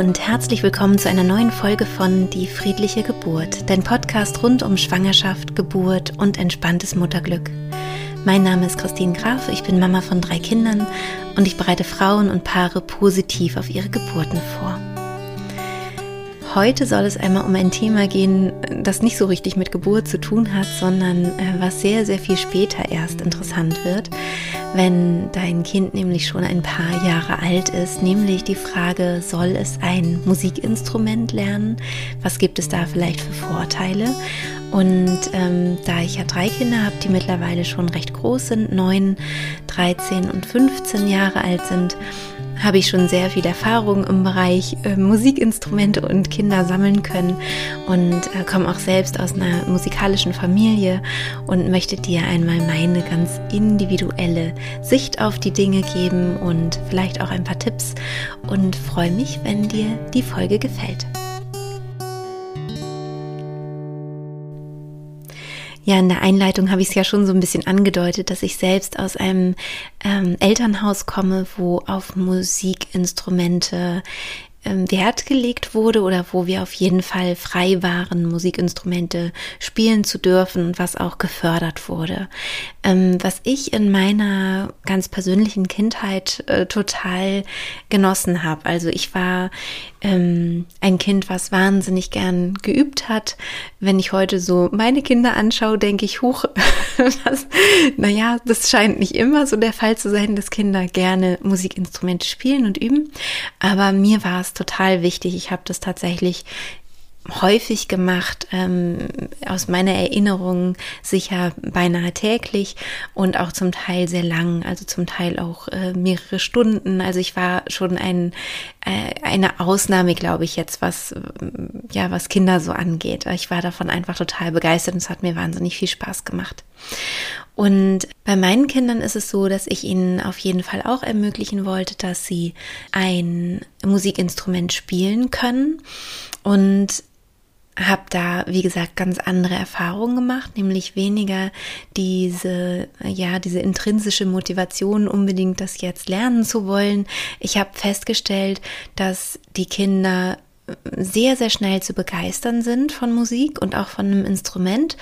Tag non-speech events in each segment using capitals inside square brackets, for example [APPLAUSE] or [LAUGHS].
und herzlich willkommen zu einer neuen Folge von Die friedliche Geburt, dein Podcast rund um Schwangerschaft, Geburt und entspanntes Mutterglück. Mein Name ist Christine Graf, ich bin Mama von drei Kindern und ich bereite Frauen und Paare positiv auf ihre Geburten vor. Heute soll es einmal um ein Thema gehen, das nicht so richtig mit Geburt zu tun hat, sondern äh, was sehr, sehr viel später erst interessant wird, wenn dein Kind nämlich schon ein paar Jahre alt ist, nämlich die Frage, soll es ein Musikinstrument lernen? Was gibt es da vielleicht für Vorteile? Und ähm, da ich ja drei Kinder habe, die mittlerweile schon recht groß sind, neun, 13 und 15 Jahre alt sind, habe ich schon sehr viel Erfahrung im Bereich äh, Musikinstrumente und Kinder sammeln können und äh, komme auch selbst aus einer musikalischen Familie und möchte dir einmal meine ganz individuelle Sicht auf die Dinge geben und vielleicht auch ein paar Tipps und freue mich, wenn dir die Folge gefällt. Ja, in der Einleitung habe ich es ja schon so ein bisschen angedeutet, dass ich selbst aus einem ähm, Elternhaus komme, wo auf Musikinstrumente ähm, Wert gelegt wurde oder wo wir auf jeden Fall frei waren, Musikinstrumente spielen zu dürfen und was auch gefördert wurde. Ähm, was ich in meiner ganz persönlichen Kindheit äh, total genossen habe. Also ich war ähm, ein Kind, was wahnsinnig gern geübt hat. Wenn ich heute so meine Kinder anschaue, denke ich, huch, [LAUGHS] das, naja, das scheint nicht immer so der Fall zu sein, dass Kinder gerne Musikinstrumente spielen und üben. Aber mir war es total wichtig. Ich habe das tatsächlich häufig gemacht, ähm, aus meiner Erinnerung sicher beinahe täglich und auch zum Teil sehr lang, also zum Teil auch äh, mehrere Stunden. Also ich war schon ein, äh, eine Ausnahme, glaube ich, jetzt, was, äh, ja, was Kinder so angeht. Ich war davon einfach total begeistert und es hat mir wahnsinnig viel Spaß gemacht. Und bei meinen Kindern ist es so, dass ich ihnen auf jeden Fall auch ermöglichen wollte, dass sie ein Musikinstrument spielen können. Und habe da, wie gesagt, ganz andere Erfahrungen gemacht, nämlich weniger diese, ja, diese intrinsische Motivation, unbedingt das jetzt lernen zu wollen. Ich habe festgestellt, dass die Kinder sehr, sehr schnell zu begeistern sind von Musik und auch von einem Instrument,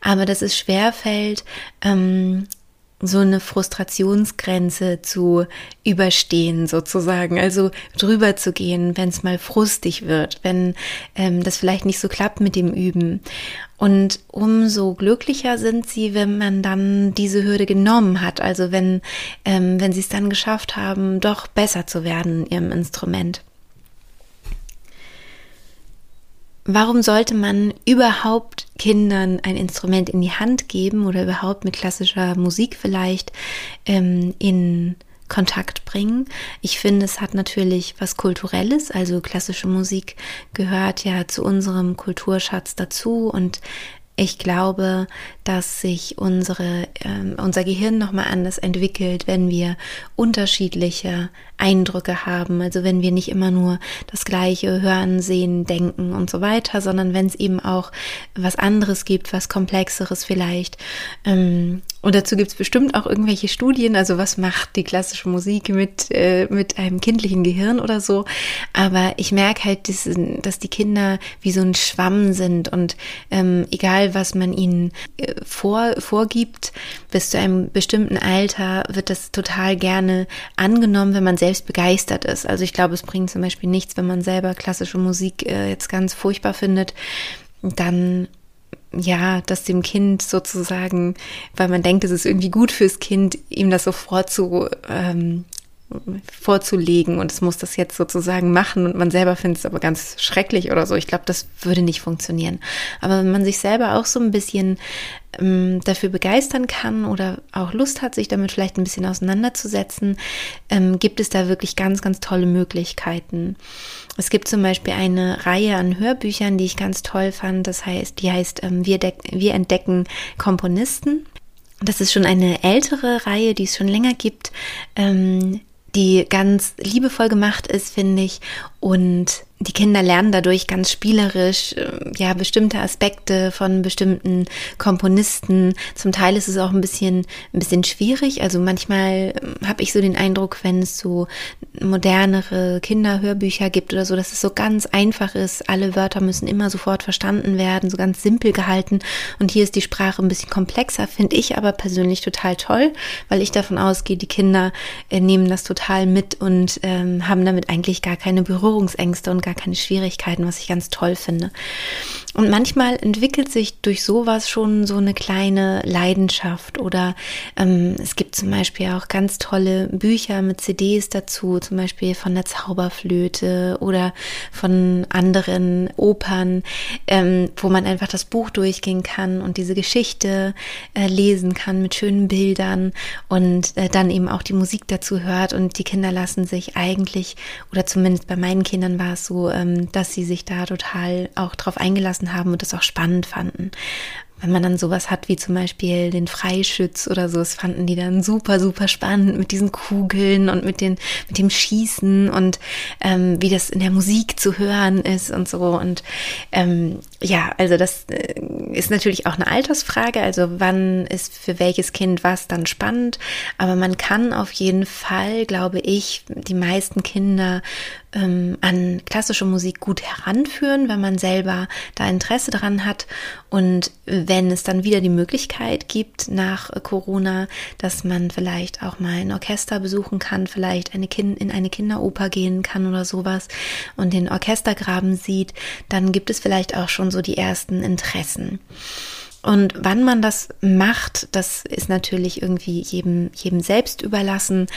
aber dass es schwer fällt, ähm, so eine Frustrationsgrenze zu überstehen sozusagen, also drüber zu gehen, wenn es mal frustig wird, wenn ähm, das vielleicht nicht so klappt mit dem Üben. Und umso glücklicher sind sie, wenn man dann diese Hürde genommen hat, also wenn, ähm, wenn sie es dann geschafft haben, doch besser zu werden in ihrem Instrument. Warum sollte man überhaupt Kindern ein Instrument in die Hand geben oder überhaupt mit klassischer Musik vielleicht ähm, in Kontakt bringen. Ich finde, es hat natürlich was Kulturelles, also klassische Musik gehört ja zu unserem Kulturschatz dazu und ich glaube, dass sich unsere, äh, unser Gehirn nochmal anders entwickelt, wenn wir unterschiedliche Eindrücke haben. Also wenn wir nicht immer nur das Gleiche hören, sehen, denken und so weiter, sondern wenn es eben auch was anderes gibt, was komplexeres vielleicht. Ähm, und dazu gibt es bestimmt auch irgendwelche Studien, also was macht die klassische Musik mit, äh, mit einem kindlichen Gehirn oder so. Aber ich merke halt, dass, dass die Kinder wie so ein Schwamm sind und ähm, egal was man ihnen äh, vor, vorgibt, bis zu einem bestimmten Alter wird das total gerne angenommen, wenn man selbst begeistert ist. Also ich glaube, es bringt zum Beispiel nichts, wenn man selber klassische Musik äh, jetzt ganz furchtbar findet, dann ja, das dem Kind sozusagen, weil man denkt, es ist irgendwie gut fürs Kind, ihm das so vorzu, ähm, vorzulegen und es muss das jetzt sozusagen machen und man selber findet es aber ganz schrecklich oder so. Ich glaube, das würde nicht funktionieren. Aber wenn man sich selber auch so ein bisschen ähm, dafür begeistern kann oder auch Lust hat, sich damit vielleicht ein bisschen auseinanderzusetzen, ähm, gibt es da wirklich ganz, ganz tolle Möglichkeiten. Es gibt zum Beispiel eine Reihe an Hörbüchern, die ich ganz toll fand. Das heißt, die heißt ähm, wir, wir entdecken Komponisten. Das ist schon eine ältere Reihe, die es schon länger gibt. Ähm, die ganz liebevoll gemacht ist, finde ich, Und die Kinder lernen dadurch ganz spielerisch äh, ja bestimmte Aspekte von bestimmten Komponisten. Zum Teil ist es auch ein bisschen ein bisschen schwierig. Also manchmal ähm, habe ich so den Eindruck, wenn es so modernere Kinderhörbücher gibt oder so, dass es so ganz einfach ist. Alle Wörter müssen immer sofort verstanden werden, so ganz simpel gehalten. Und hier ist die Sprache ein bisschen komplexer, finde ich aber persönlich total toll, weil ich davon ausgehe, die Kinder äh, nehmen das total mit und ähm, haben damit eigentlich gar keine Berührungsängste und gar keine Schwierigkeiten, was ich ganz toll finde. Und manchmal entwickelt sich durch sowas schon so eine kleine Leidenschaft oder ähm, es gibt zum Beispiel auch ganz tolle Bücher mit CDs dazu, zum Beispiel von der Zauberflöte oder von anderen Opern, ähm, wo man einfach das Buch durchgehen kann und diese Geschichte äh, lesen kann mit schönen Bildern und äh, dann eben auch die Musik dazu hört und die Kinder lassen sich eigentlich oder zumindest bei meinen Kindern war es so, ähm, dass sie sich da total auch drauf eingelassen haben und das auch spannend fanden. Wenn man dann sowas hat wie zum Beispiel den Freischütz oder so, das fanden die dann super, super spannend mit diesen Kugeln und mit, den, mit dem Schießen und ähm, wie das in der Musik zu hören ist und so. Und ähm, ja, also das äh, ist natürlich auch eine Altersfrage, also wann ist für welches Kind was dann spannend, aber man kann auf jeden Fall, glaube ich, die meisten Kinder ähm, an klassische Musik gut heranführen, wenn man selber da Interesse dran hat. Und wenn es dann wieder die Möglichkeit gibt nach Corona, dass man vielleicht auch mal ein Orchester besuchen kann, vielleicht eine kind in eine Kinderoper gehen kann oder sowas und den Orchestergraben sieht, dann gibt es vielleicht auch schon so die ersten Interessen. Und wann man das macht, das ist natürlich irgendwie jedem, jedem selbst überlassen.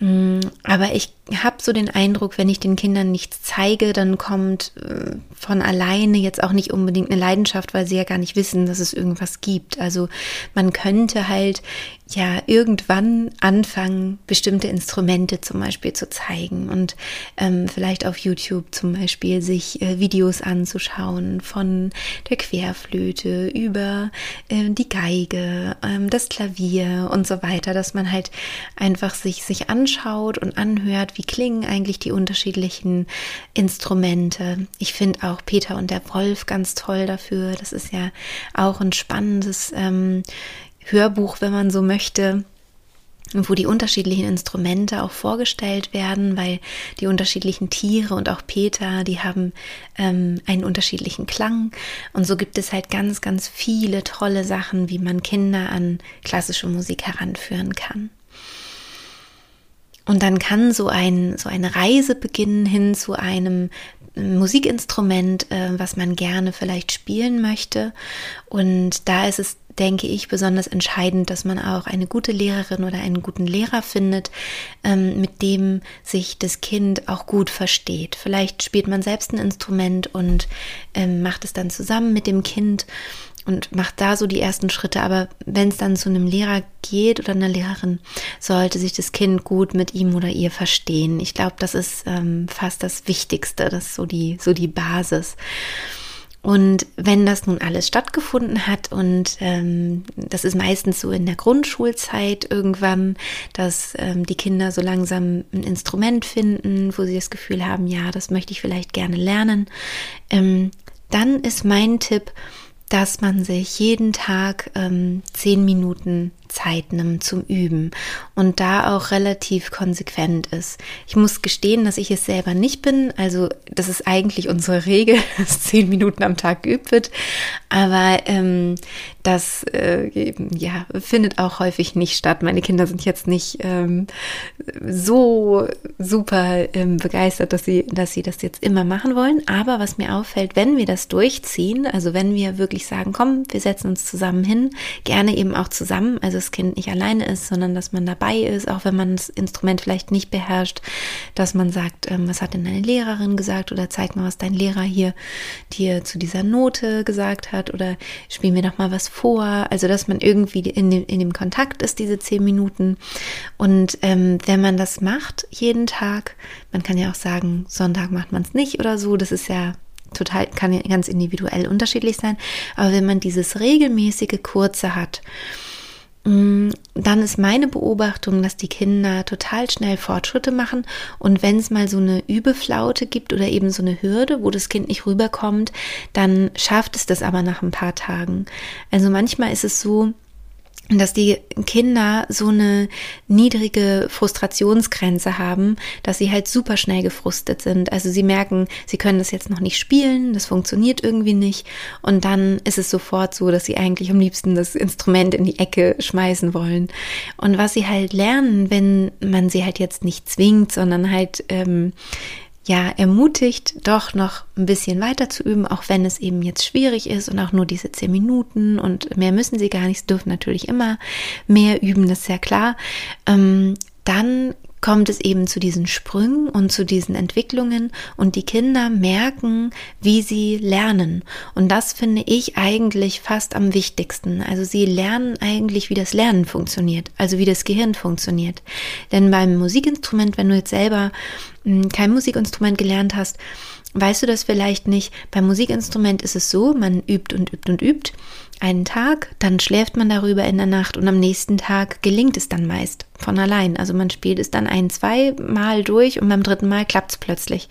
Mm, aber ich habe so den Eindruck, wenn ich den Kindern nichts zeige, dann kommt äh, von alleine jetzt auch nicht unbedingt eine Leidenschaft, weil sie ja gar nicht wissen, dass es irgendwas gibt. Also man könnte halt ja irgendwann anfangen, bestimmte Instrumente zum Beispiel zu zeigen und ähm, vielleicht auf YouTube zum Beispiel sich äh, Videos anzuschauen von der Querflöte über äh, die Geige, ähm, das Klavier und so weiter, dass man halt einfach sich sich anschaut und anhört, wie klingen eigentlich die unterschiedlichen Instrumente. Ich finde auch Peter und der Wolf ganz toll dafür. Das ist ja auch ein spannendes ähm, Hörbuch, wenn man so möchte wo die unterschiedlichen Instrumente auch vorgestellt werden, weil die unterschiedlichen Tiere und auch Peter, die haben ähm, einen unterschiedlichen Klang. Und so gibt es halt ganz, ganz viele tolle Sachen, wie man Kinder an klassische Musik heranführen kann. Und dann kann so ein, so eine Reise beginnen hin zu einem Musikinstrument, äh, was man gerne vielleicht spielen möchte. Und da ist es, denke ich, besonders entscheidend, dass man auch eine gute Lehrerin oder einen guten Lehrer findet, ähm, mit dem sich das Kind auch gut versteht. Vielleicht spielt man selbst ein Instrument und ähm, macht es dann zusammen mit dem Kind und macht da so die ersten Schritte. Aber wenn es dann zu einem Lehrer geht oder einer Lehrerin, sollte sich das Kind gut mit ihm oder ihr verstehen. Ich glaube, das ist ähm, fast das Wichtigste, das ist so die, so die Basis. Und wenn das nun alles stattgefunden hat und ähm, das ist meistens so in der Grundschulzeit irgendwann, dass ähm, die Kinder so langsam ein Instrument finden, wo sie das Gefühl haben, ja, das möchte ich vielleicht gerne lernen, ähm, dann ist mein Tipp, dass man sich jeden Tag ähm, zehn Minuten Zeit nimmt zum Üben und da auch relativ konsequent ist. Ich muss gestehen, dass ich es selber nicht bin. Also das ist eigentlich unsere Regel, [LAUGHS] dass zehn Minuten am Tag geübt wird. Aber ähm, das äh, ja, findet auch häufig nicht statt. Meine Kinder sind jetzt nicht ähm, so super ähm, begeistert, dass sie, dass sie das jetzt immer machen wollen. Aber was mir auffällt, wenn wir das durchziehen, also wenn wir wirklich sagen, komm, wir setzen uns zusammen hin, gerne eben auch zusammen, also das Kind nicht alleine ist, sondern dass man dabei ist, auch wenn man das Instrument vielleicht nicht beherrscht, dass man sagt, ähm, was hat denn deine Lehrerin gesagt oder zeig mal, was dein Lehrer hier dir zu dieser Note gesagt hat oder spiel mir doch mal was vor. Also, dass man irgendwie in dem, in dem Kontakt ist, diese zehn Minuten. Und ähm, wenn man das macht jeden Tag, man kann ja auch sagen, Sonntag macht man es nicht oder so, das ist ja total, kann ganz individuell unterschiedlich sein. Aber wenn man dieses regelmäßige Kurze hat, dann ist meine Beobachtung, dass die Kinder total schnell Fortschritte machen und wenn es mal so eine Übeflaute gibt oder eben so eine Hürde, wo das Kind nicht rüberkommt, dann schafft es das aber nach ein paar Tagen. Also manchmal ist es so, dass die Kinder so eine niedrige Frustrationsgrenze haben, dass sie halt super schnell gefrustet sind. Also sie merken, sie können das jetzt noch nicht spielen, das funktioniert irgendwie nicht. Und dann ist es sofort so, dass sie eigentlich am liebsten das Instrument in die Ecke schmeißen wollen. Und was sie halt lernen, wenn man sie halt jetzt nicht zwingt, sondern halt ähm, ja, ermutigt, doch noch ein bisschen weiter zu üben, auch wenn es eben jetzt schwierig ist und auch nur diese zehn Minuten und mehr müssen sie gar nicht, sie dürfen natürlich immer mehr üben, das ist ja klar. Ähm, dann kommt es eben zu diesen Sprüngen und zu diesen Entwicklungen und die Kinder merken, wie sie lernen. Und das finde ich eigentlich fast am wichtigsten. Also sie lernen eigentlich, wie das Lernen funktioniert, also wie das Gehirn funktioniert. Denn beim Musikinstrument, wenn du jetzt selber kein Musikinstrument gelernt hast, weißt du das vielleicht nicht. Beim Musikinstrument ist es so, man übt und übt und übt einen Tag, dann schläft man darüber in der Nacht und am nächsten Tag gelingt es dann meist von allein. Also man spielt es dann ein, zwei Mal durch und beim dritten Mal klappt es plötzlich.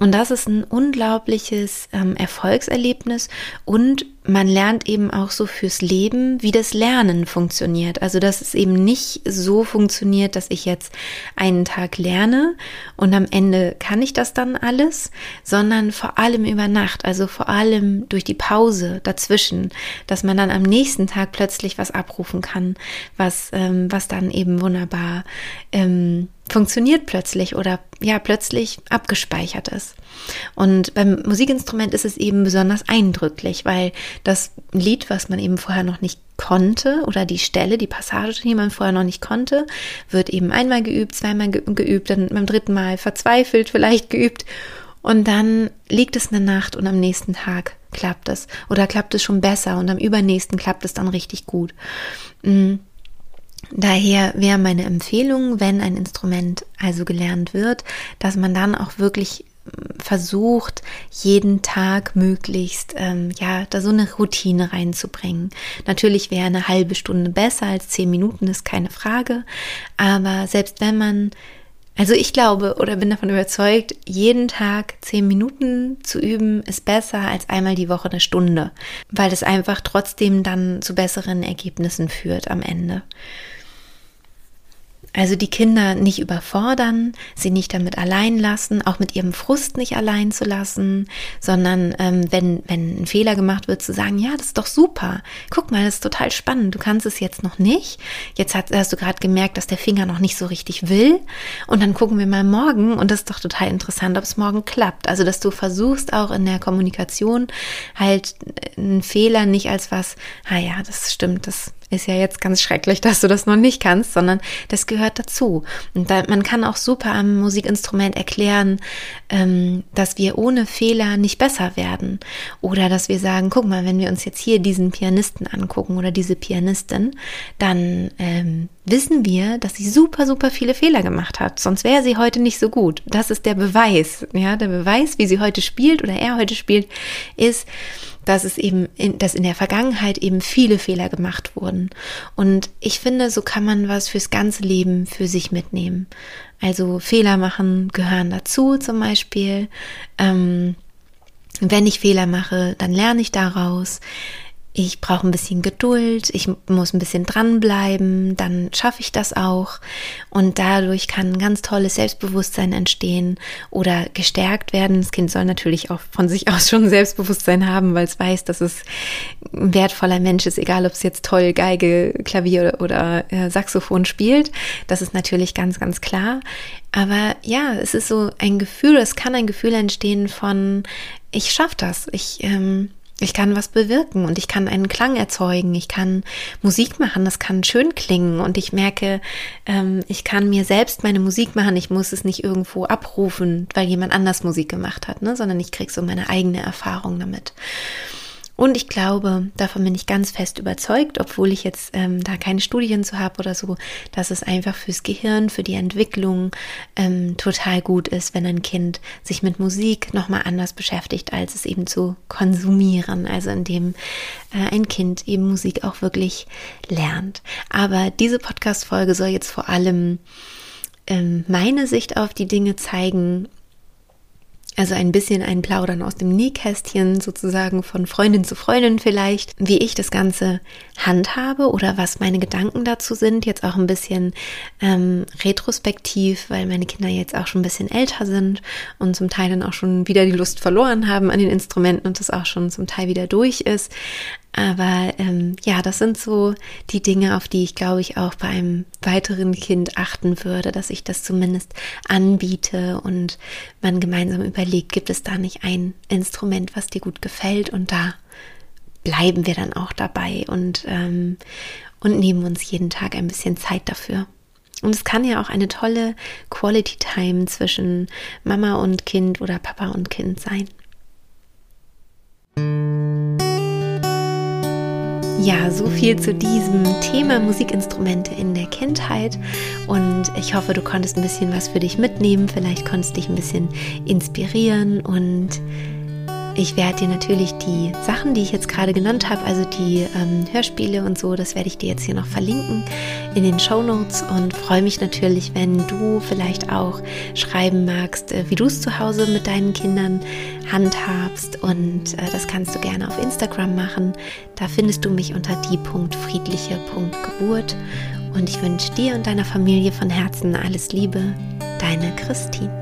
Und das ist ein unglaubliches ähm, Erfolgserlebnis und man lernt eben auch so fürs Leben, wie das Lernen funktioniert. Also, dass es eben nicht so funktioniert, dass ich jetzt einen Tag lerne und am Ende kann ich das dann alles, sondern vor allem über Nacht, also vor allem durch die Pause dazwischen, dass man dann am nächsten Tag plötzlich was abrufen kann, was, ähm, was dann eben wunderbar ähm, funktioniert plötzlich oder ja plötzlich abgespeichert ist. Und beim Musikinstrument ist es eben besonders eindrücklich, weil das Lied, was man eben vorher noch nicht konnte oder die Stelle, die Passage, die man vorher noch nicht konnte, wird eben einmal geübt, zweimal geübt, dann beim dritten Mal verzweifelt vielleicht geübt und dann liegt es eine Nacht und am nächsten Tag klappt es oder klappt es schon besser und am übernächsten klappt es dann richtig gut. Mm. Daher wäre meine Empfehlung, wenn ein Instrument also gelernt wird, dass man dann auch wirklich mm, versucht, jeden Tag möglichst, ähm, ja, da so eine Routine reinzubringen. Natürlich wäre eine halbe Stunde besser als zehn Minuten, ist keine Frage. Aber selbst wenn man also ich glaube oder bin davon überzeugt, jeden Tag zehn Minuten zu üben ist besser als einmal die Woche eine Stunde, weil es einfach trotzdem dann zu besseren Ergebnissen führt am Ende. Also die Kinder nicht überfordern, sie nicht damit allein lassen, auch mit ihrem Frust nicht allein zu lassen, sondern ähm, wenn, wenn ein Fehler gemacht wird, zu sagen, ja, das ist doch super. Guck mal, das ist total spannend. Du kannst es jetzt noch nicht. Jetzt hast, hast du gerade gemerkt, dass der Finger noch nicht so richtig will. Und dann gucken wir mal morgen und das ist doch total interessant, ob es morgen klappt. Also, dass du versuchst auch in der Kommunikation halt einen Fehler nicht als was, ah ja, das stimmt, das ist ja jetzt ganz schrecklich, dass du das noch nicht kannst, sondern das gehört dazu. Und da, man kann auch super am Musikinstrument erklären, ähm, dass wir ohne Fehler nicht besser werden. Oder dass wir sagen, guck mal, wenn wir uns jetzt hier diesen Pianisten angucken oder diese Pianistin, dann ähm, wissen wir, dass sie super, super viele Fehler gemacht hat. Sonst wäre sie heute nicht so gut. Das ist der Beweis. Ja, der Beweis, wie sie heute spielt oder er heute spielt, ist, dass es eben, in, dass in der Vergangenheit eben viele Fehler gemacht wurden. Und ich finde, so kann man was fürs ganze Leben für sich mitnehmen. Also Fehler machen gehören dazu zum Beispiel. Ähm, wenn ich Fehler mache, dann lerne ich daraus ich brauche ein bisschen Geduld, ich muss ein bisschen dranbleiben, dann schaffe ich das auch. Und dadurch kann ein ganz tolles Selbstbewusstsein entstehen oder gestärkt werden. Das Kind soll natürlich auch von sich aus schon Selbstbewusstsein haben, weil es weiß, dass es ein wertvoller Mensch ist, egal ob es jetzt toll Geige, Klavier oder, äh, Saxophon spielt. Das ist natürlich ganz, ganz klar. Aber ja, es ist so ein Gefühl, es kann ein Gefühl entstehen von, ich schaffe das, ich, ähm, ich kann was bewirken und ich kann einen Klang erzeugen, ich kann Musik machen, das kann schön klingen und ich merke, ähm, ich kann mir selbst meine Musik machen, ich muss es nicht irgendwo abrufen, weil jemand anders Musik gemacht hat, ne? sondern ich kriege so meine eigene Erfahrung damit. Und ich glaube, davon bin ich ganz fest überzeugt, obwohl ich jetzt ähm, da keine Studien zu habe oder so, dass es einfach fürs Gehirn, für die Entwicklung ähm, total gut ist, wenn ein Kind sich mit Musik nochmal anders beschäftigt, als es eben zu konsumieren. Also indem äh, ein Kind eben Musik auch wirklich lernt. Aber diese Podcast-Folge soll jetzt vor allem ähm, meine Sicht auf die Dinge zeigen also ein bisschen ein Plaudern aus dem Nähkästchen sozusagen von Freundin zu Freundin vielleicht, wie ich das Ganze handhabe oder was meine Gedanken dazu sind. Jetzt auch ein bisschen ähm, retrospektiv, weil meine Kinder jetzt auch schon ein bisschen älter sind und zum Teil dann auch schon wieder die Lust verloren haben an den Instrumenten und das auch schon zum Teil wieder durch ist. Aber ähm, ja, das sind so die Dinge, auf die ich glaube ich auch bei einem weiteren Kind achten würde, dass ich das zumindest anbiete und man gemeinsam überlegt, gibt es da nicht ein Instrument, was dir gut gefällt und da bleiben wir dann auch dabei und, ähm, und nehmen uns jeden Tag ein bisschen Zeit dafür. Und es kann ja auch eine tolle Quality Time zwischen Mama und Kind oder Papa und Kind sein. Ja, so viel zu diesem Thema Musikinstrumente in der Kindheit. Und ich hoffe, du konntest ein bisschen was für dich mitnehmen. Vielleicht konntest dich ein bisschen inspirieren und ich werde dir natürlich die Sachen, die ich jetzt gerade genannt habe, also die ähm, Hörspiele und so, das werde ich dir jetzt hier noch verlinken in den Show Notes und freue mich natürlich, wenn du vielleicht auch schreiben magst, äh, wie du es zu Hause mit deinen Kindern handhabst und äh, das kannst du gerne auf Instagram machen. Da findest du mich unter die.friedliche.geburt und ich wünsche dir und deiner Familie von Herzen alles Liebe, deine Christine.